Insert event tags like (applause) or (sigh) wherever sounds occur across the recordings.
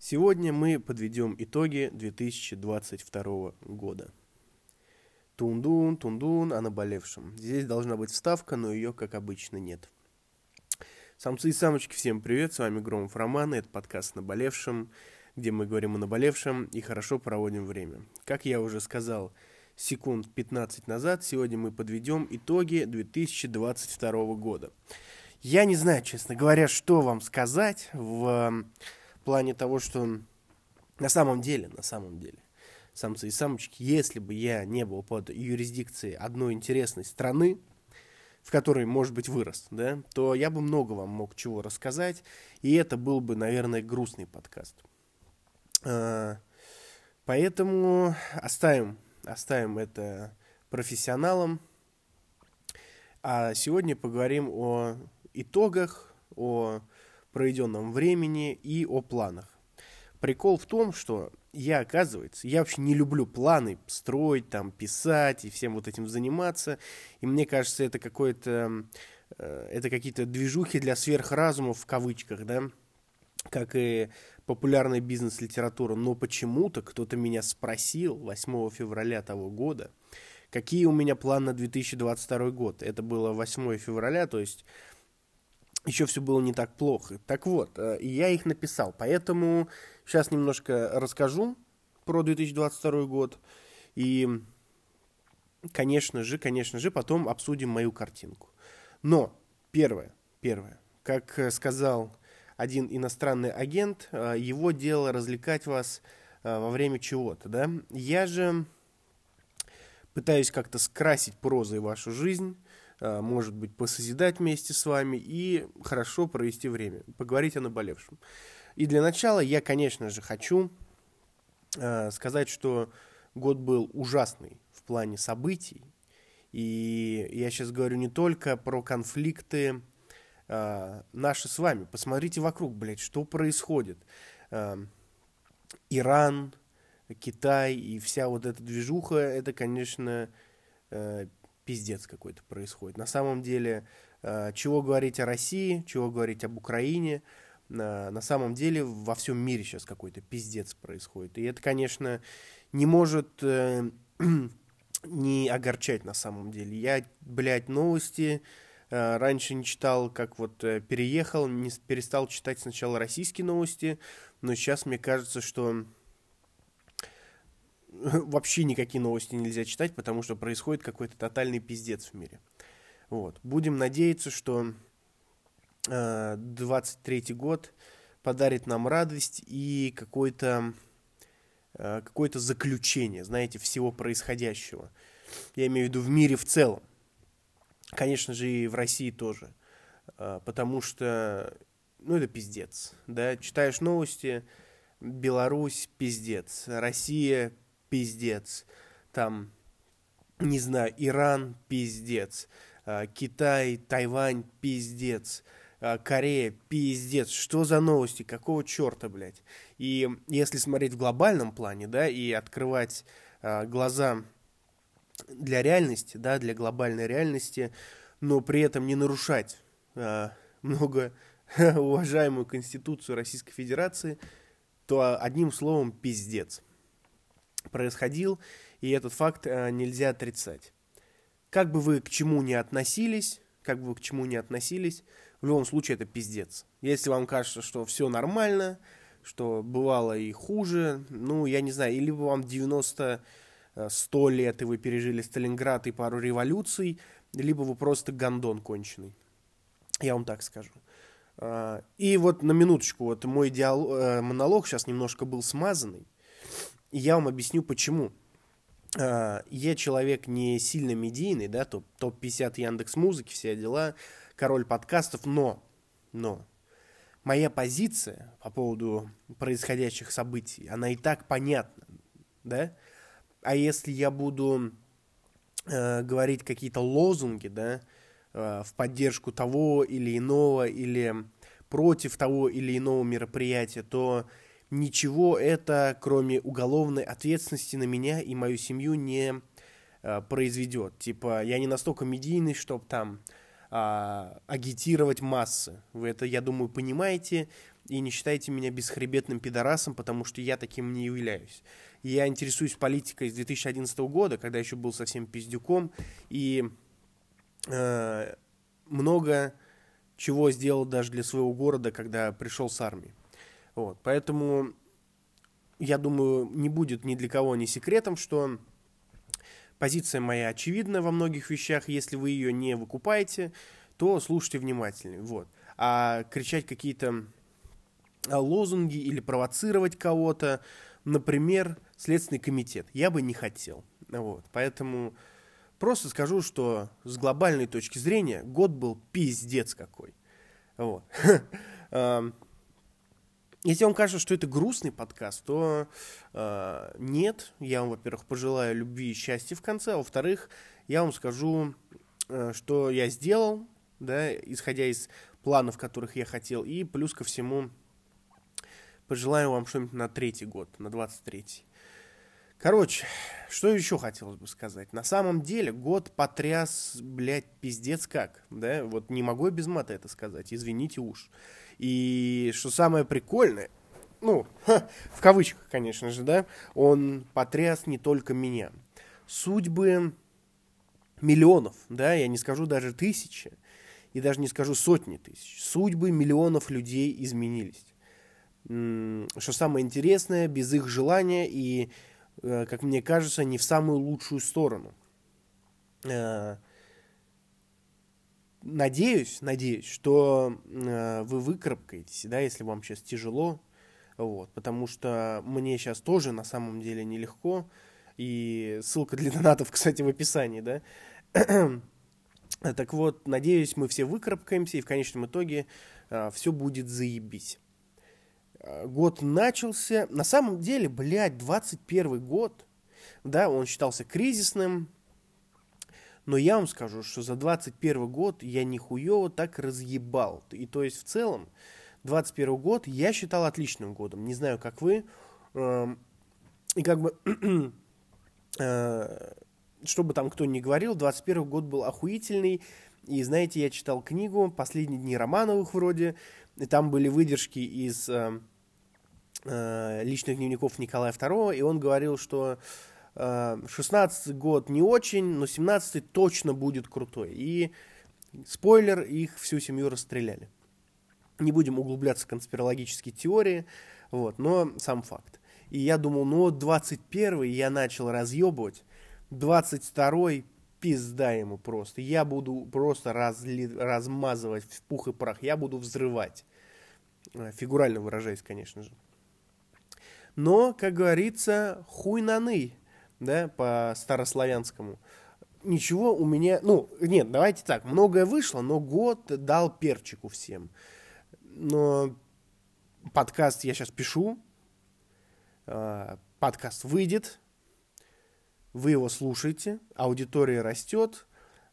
Сегодня мы подведем итоги 2022 года. Тундун, тундун о наболевшем. Здесь должна быть вставка, но ее, как обычно, нет. Самцы и самочки, всем привет, с вами Громов Роман, и это подкаст «Наболевшем», где мы говорим о наболевшем и хорошо проводим время. Как я уже сказал секунд 15 назад, сегодня мы подведем итоги 2022 года. Я не знаю, честно говоря, что вам сказать в плане того, что на самом деле, на самом деле, самцы и самочки, если бы я не был под юрисдикцией одной интересной страны, в которой, может быть, вырос, да, то я бы много вам мог чего рассказать, и это был бы, наверное, грустный подкаст. А, поэтому оставим, оставим это профессионалам. А сегодня поговорим о итогах, о проведенном времени и о планах. Прикол в том, что я, оказывается, я вообще не люблю планы строить, там, писать и всем вот этим заниматься. И мне кажется, это какое-то, э, это какие-то движухи для сверхразумов в кавычках, да, как и популярная бизнес-литература. Но почему-то кто-то меня спросил 8 февраля того года, какие у меня планы на 2022 год. Это было 8 февраля, то есть еще все было не так плохо. Так вот, э, я их написал, поэтому сейчас немножко расскажу про 2022 год. И, конечно же, конечно же, потом обсудим мою картинку. Но, первое, первое, как сказал один иностранный агент, э, его дело развлекать вас э, во время чего-то, да. Я же пытаюсь как-то скрасить прозой вашу жизнь, Э, может быть, посозидать вместе с вами и хорошо провести время, поговорить о наболевшем. И для начала я, конечно же, хочу э, сказать, что год был ужасный в плане событий. И я сейчас говорю не только про конфликты э, наши с вами. Посмотрите вокруг, блядь, что происходит. Иран, Китай и вся вот эта движуха, это, конечно, пиздец какой-то происходит. На самом деле, э, чего говорить о России, чего говорить об Украине, э, на самом деле во всем мире сейчас какой-то пиздец происходит. И это, конечно, не может э, (clears throat) не огорчать на самом деле. Я, блядь, новости раньше не читал, как вот переехал, не перестал читать сначала российские новости, но сейчас мне кажется, что (laughs) вообще никакие новости нельзя читать, потому что происходит какой-то тотальный пиздец в мире. Вот. Будем надеяться, что э, 23 год подарит нам радость и какое-то э, какое-то заключение, знаете, всего происходящего. Я имею в виду в мире в целом. Конечно же, и в России тоже. Э, потому что, ну, это пиздец. Да? Читаешь новости, Беларусь, пиздец. Россия, пиздец. Там, не знаю, Иран, пиздец. А, Китай, Тайвань, пиздец. А, Корея, пиздец. Что за новости? Какого черта, блядь? И если смотреть в глобальном плане, да, и открывать а, глаза для реальности, да, для глобальной реальности, но при этом не нарушать много (laughs) уважаемую Конституцию Российской Федерации, то одним словом пиздец происходил, и этот факт э, нельзя отрицать. Как бы вы к чему ни относились, как бы вы к чему ни относились, в любом случае это пиздец. Если вам кажется, что все нормально, что бывало и хуже, ну, я не знаю, или вам 90 100 э, лет, и вы пережили Сталинград и пару революций, либо вы просто гондон конченый. Я вам так скажу. А, и вот на минуточку, вот мой диалог, э, монолог сейчас немножко был смазанный. И я вам объясню, почему. А, я человек не сильно медийный, да, топ, топ-50 Яндекс Музыки, все дела, король подкастов, но, но, моя позиция по поводу происходящих событий, она и так понятна, да, а если я буду э, говорить какие-то лозунги, да, э, в поддержку того или иного, или против того или иного мероприятия, то ничего это, кроме уголовной ответственности на меня и мою семью, не э, произведет. Типа, я не настолько медийный, чтобы там э, агитировать массы. Вы это, я думаю, понимаете. и не считайте меня бесхребетным пидорасом, потому что я таким не являюсь. Я интересуюсь политикой с 2011 года, когда еще был совсем пиздюком, и э, много чего сделал даже для своего города, когда пришел с армии. Вот, поэтому я думаю, не будет ни для кого ни секретом, что позиция моя очевидна во многих вещах. Если вы ее не выкупаете, то слушайте внимательнее. Вот. А кричать какие-то а, лозунги или провоцировать кого-то, например, Следственный комитет, я бы не хотел. Вот. Поэтому просто скажу, что с глобальной точки зрения год был пиздец какой. Вот. (laughs) Если вам кажется, что это грустный подкаст, то э, нет. Я вам, во-первых, пожелаю любви и счастья в конце, а во-вторых, я вам скажу, э, что я сделал, да, исходя из планов, которых я хотел, и плюс ко всему пожелаю вам что-нибудь на третий год, на 23-й. Короче, что еще хотелось бы сказать? На самом деле, год потряс, блядь, пиздец как, да? Вот не могу я без мата это сказать, извините уж. И что самое прикольное, ну, ха, в кавычках, конечно же, да, он потряс не только меня. Судьбы миллионов, да, я не скажу даже тысячи, и даже не скажу сотни тысяч. Судьбы миллионов людей изменились. Что самое интересное, без их желания и, как мне кажется, не в самую лучшую сторону. Э, надеюсь, надеюсь, что э, вы выкарабкаетесь, да, если вам сейчас тяжело, вот, потому что мне сейчас тоже на самом деле нелегко, и ссылка для донатов, (laughs) кстати, в описании, да. (clears throat) так вот, надеюсь, мы все выкарабкаемся, и в конечном итоге э, все будет заебись. Э, год начался, на самом деле, блядь, 21 год, да, он считался кризисным, но я вам скажу, что за 21 год я нихуево так разъебал. И то есть в целом 21 год я считал отличным годом. Не знаю, как вы. Эм, и как бы, (clears throat) э, что бы там кто ни говорил, 21 год был охуительный. И знаете, я читал книгу «Последние дни Романовых» вроде, и там были выдержки из э, э, личных дневников Николая II, и он говорил, что 16 год не очень, но 17 точно будет крутой. И спойлер, их всю семью расстреляли. Не будем углубляться в конспирологические теории, вот, но сам факт. И я думал, ну вот 21 я начал разъебывать, 22 пизда ему просто. Я буду просто разли, размазывать в пух и прах, я буду взрывать. Э, фигурально выражаясь, конечно же. Но, как говорится, хуй наны да, по старославянскому. Ничего у меня, ну, нет, давайте так, многое вышло, но год дал перчику всем. Но подкаст я сейчас пишу, а, подкаст выйдет, вы его слушаете, аудитория растет,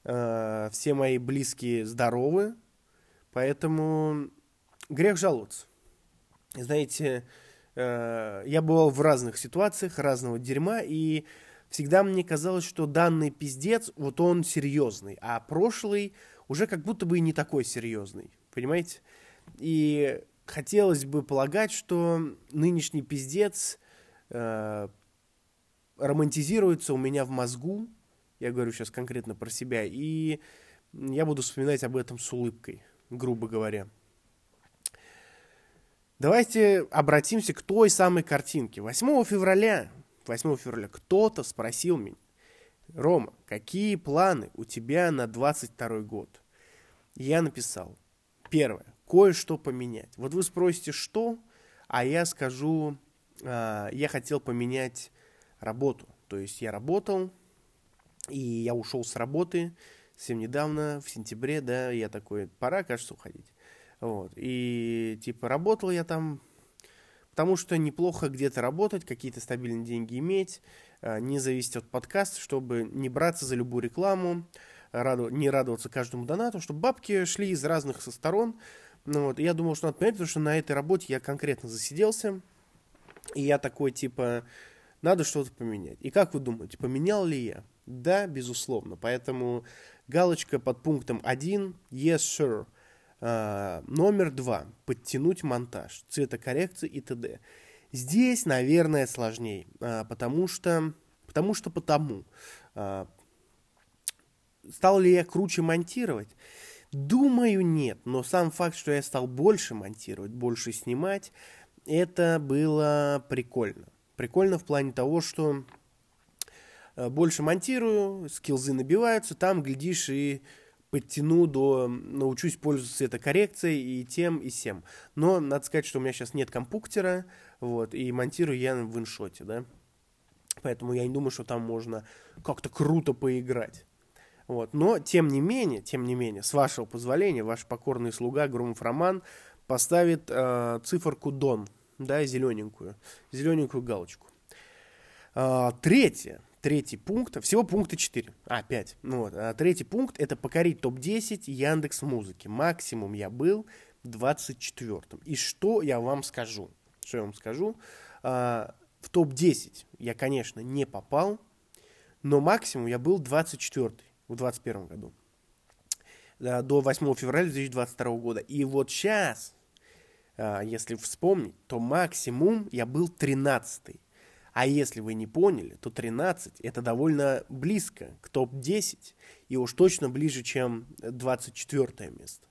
а, все мои близкие здоровы, поэтому грех жаловаться. Знаете, Э, я бывал в разных ситуациях, разного дерьма, и всегда мне казалось, что данный пиздец, вот он серьезный, а прошлый уже как будто бы и не такой серьезный, понимаете? И хотелось бы полагать, что нынешний пиздец э, романтизируется у меня в мозгу, я говорю сейчас конкретно про себя, и я буду вспоминать об этом с улыбкой, грубо говоря. Давайте обратимся к той самой картинке. 8 февраля, 8 февраля кто-то спросил меня, Рома, какие планы у тебя на 22 год? Я написал, первое, кое-что поменять. Вот вы спросите, что? А я скажу, э, я хотел поменять работу. То есть я работал, и я ушел с работы совсем недавно, в сентябре, да, я такой, пора, кажется, уходить. Вот. И типа работал я там, потому что неплохо где-то работать, какие-то стабильные деньги иметь, а, не зависеть от подкаста, чтобы не браться за любую рекламу, раду, не радоваться каждому донату, чтобы бабки шли из разных со сторон. Ну, вот. И я думал, что надо понять, потому что на этой работе я конкретно засиделся. И я такой, типа, надо что-то поменять. И как вы думаете, поменял ли я? Да, безусловно. Поэтому галочка под пунктом 1, yes, sure. А, номер два. Подтянуть монтаж, цветокоррекции и т.д. Здесь, наверное, сложнее, а, потому что, потому что потому. А, стал ли я круче монтировать? Думаю, нет. Но сам факт, что я стал больше монтировать, больше снимать, это было прикольно. Прикольно в плане того, что а, больше монтирую, скилзы набиваются, там, глядишь, и подтяну до, научусь пользоваться цветокоррекцией и тем, и всем. Но надо сказать, что у меня сейчас нет компуктера, вот, и монтирую я в иншоте, да. Поэтому я не думаю, что там можно как-то круто поиграть. Вот. Но, тем не менее, тем не менее, с вашего позволения, ваш покорный слуга Громов Роман поставит э, циферку Дон, да, зелененькую, зелененькую галочку. Э, третье. Третий пункт, всего пункта 4, а, 5. Ну вот, а третий пункт это покорить топ-10 Яндекс Музыки. Максимум я был 24-м. И что я вам скажу? Что я вам скажу? А, в топ-10 я, конечно, не попал, но максимум я был 24 в 21 году. До 8 февраля 2022 года. И вот сейчас, а, если вспомнить, то максимум я был 13 а если вы не поняли, то 13 это довольно близко к топ-10 и уж точно ближе, чем 24 место.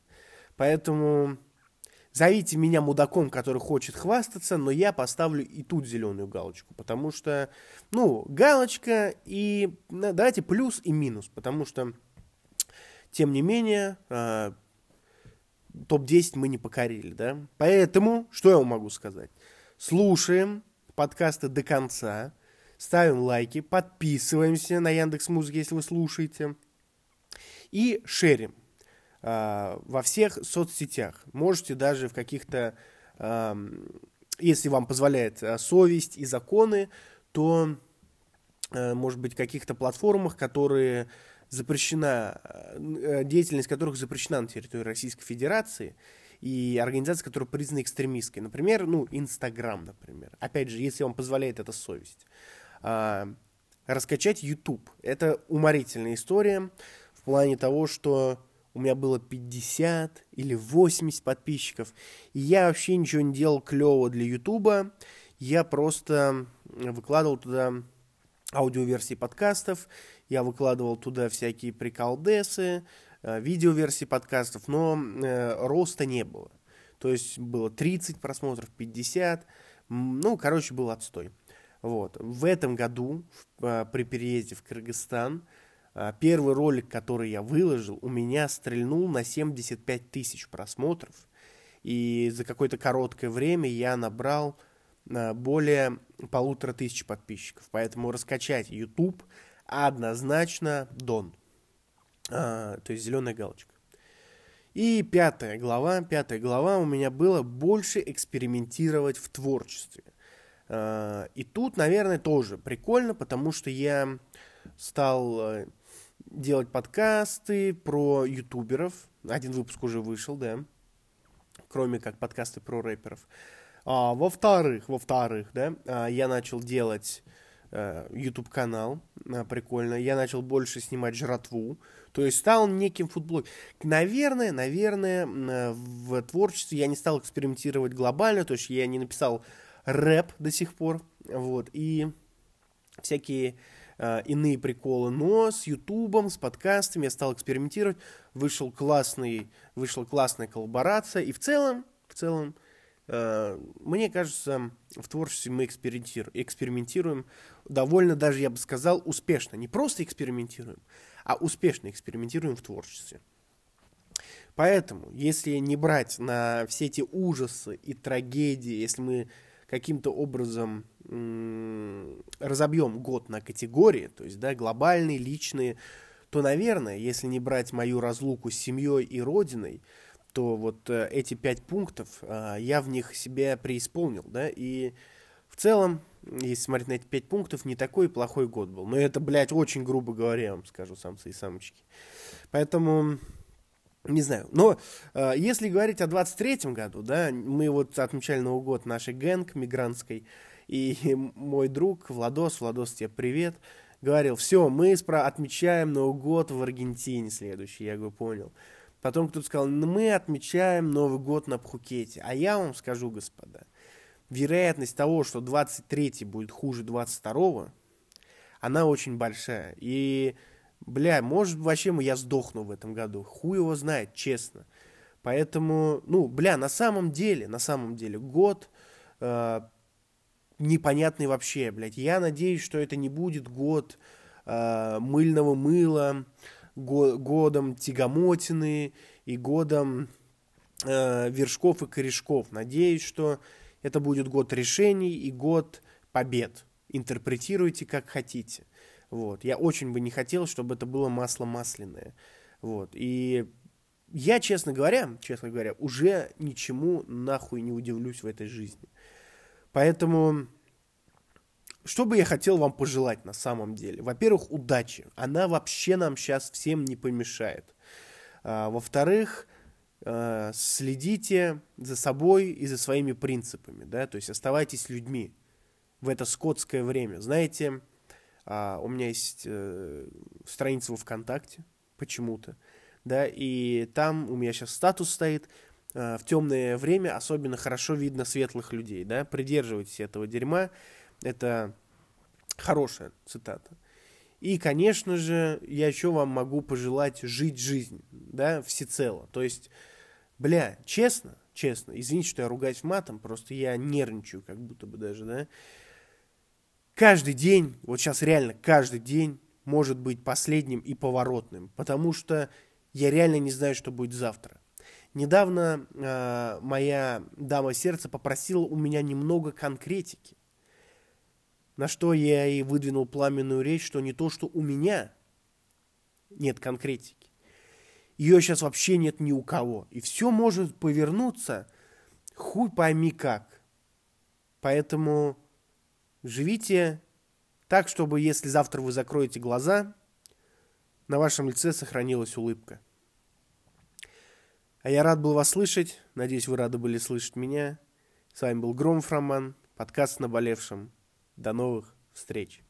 Поэтому зовите меня мудаком, который хочет хвастаться, но я поставлю и тут зеленую галочку, потому что, ну, галочка и, ну, давайте плюс и минус, потому что, тем не менее, э, топ-10 мы не покорили, да. Поэтому, что я вам могу сказать? Слушаем, подкаста до конца. Ставим лайки, подписываемся на Яндекс Музыке, если вы слушаете. И шерим э, во всех соцсетях. Можете даже в каких-то, э, если вам позволяет э, совесть и законы, то, э, может быть, каких-то платформах, которые запрещена, э, деятельность которых запрещена на территории Российской Федерации – и организации, которые признаны экстремистской. Например, ну, Инстаграм, например. Опять же, если вам позволяет эта совесть. А, раскачать YouTube. Это уморительная история в плане того, что у меня было 50 или 80 подписчиков, и я вообще ничего не делал клево для YouTube. Я просто выкладывал туда аудиоверсии подкастов, я выкладывал туда всякие приколдесы, Э, видеоверсии подкастов, но э, роста не было. То есть было 30 просмотров, 50, ну, короче, был отстой. Вот. В этом году, э, при переезде в Кыргызстан, первый ролик, который я выложил, у меня стрельнул на 75 тысяч просмотров. И за какое-то короткое время я набрал более полутора тысяч подписчиков. Поэтому раскачать YouTube однозначно дон а, то есть зеленая галочка. И пятая глава, пятая глава у меня было больше экспериментировать в творчестве. А, и тут, наверное, тоже прикольно, потому что я стал э, делать подкасты про ютуберов. Один выпуск уже вышел, да, кроме как подкасты про рэперов. А, во-вторых, во-вторых, да, а, я начал делать YouTube канал, прикольно. Я начал больше снимать жратву, то есть стал неким футболом. Наверное, наверное, в творчестве я не стал экспериментировать глобально, то есть я не написал рэп до сих пор, вот, и всякие э, иные приколы, но с ютубом, с подкастами я стал экспериментировать, вышел классный, вышла классная коллаборация, и в целом, в целом, э, мне кажется, в творчестве мы экспериментируем, экспериментируем довольно даже, я бы сказал, успешно. Не просто экспериментируем, а успешно экспериментируем в творчестве. Поэтому, если не брать на все эти ужасы и трагедии, если мы каким-то образом разобьем год на категории, то есть да, глобальные, личные, то, наверное, если не брать мою разлуку с семьей и родиной, то вот э, эти пять пунктов э, я в них себя преисполнил, да, и в целом если смотреть на эти пять пунктов, не такой плохой год был. Но это, блядь, очень грубо говоря, вам скажу, самцы и самочки. Поэтому, не знаю. Но э, если говорить о 23-м году, да, мы вот отмечали Новый год нашей гэнг мигрантской, и (laughs) мой друг Владос, Владос, тебе привет, говорил, все, мы отмечаем Новый год в Аргентине следующий. Я говорю, понял. Потом кто-то сказал, «Ну, мы отмечаем Новый год на Пхукете. А я вам скажу, господа, вероятность того, что 23 будет хуже 22 она очень большая. И, бля, может, вообще я сдохну в этом году. Хуй его знает, честно. Поэтому, ну, бля, на самом деле, на самом деле, год э, непонятный вообще, блядь. Я надеюсь, что это не будет год э, мыльного мыла, годом тягомотины и годом э, вершков и корешков. Надеюсь, что это будет год решений и год побед. Интерпретируйте как хотите. Вот. Я очень бы не хотел, чтобы это было масло масляное. Вот. И я, честно говоря, честно говоря, уже ничему нахуй не удивлюсь в этой жизни. Поэтому, что бы я хотел вам пожелать на самом деле? Во-первых, удачи. Она вообще нам сейчас всем не помешает. А, во-вторых, а, следите за собой и за своими принципами, да, то есть оставайтесь людьми в это скотское время. Знаете, а, у меня есть э, страница во ВКонтакте почему-то, да, и там у меня сейчас статус стоит, э, в темное время особенно хорошо видно светлых людей, да, придерживайтесь этого дерьма, это хорошая цитата. И, конечно же, я еще вам могу пожелать жить жизнь, да, всецело. То есть, бля, честно, честно, извините, что я ругаюсь матом, просто я нервничаю, как будто бы даже, да. Каждый день, вот сейчас реально каждый день может быть последним и поворотным, потому что я реально не знаю, что будет завтра. Недавно э, моя дама сердца попросила у меня немного конкретики. На что я и выдвинул пламенную речь, что не то, что у меня нет конкретики. Ее сейчас вообще нет ни у кого. И все может повернуться хуй пойми как. Поэтому живите так, чтобы если завтра вы закроете глаза, на вашем лице сохранилась улыбка. А я рад был вас слышать. Надеюсь, вы рады были слышать меня. С вами был Громов Роман, подкаст «Наболевшим». До новых встреч!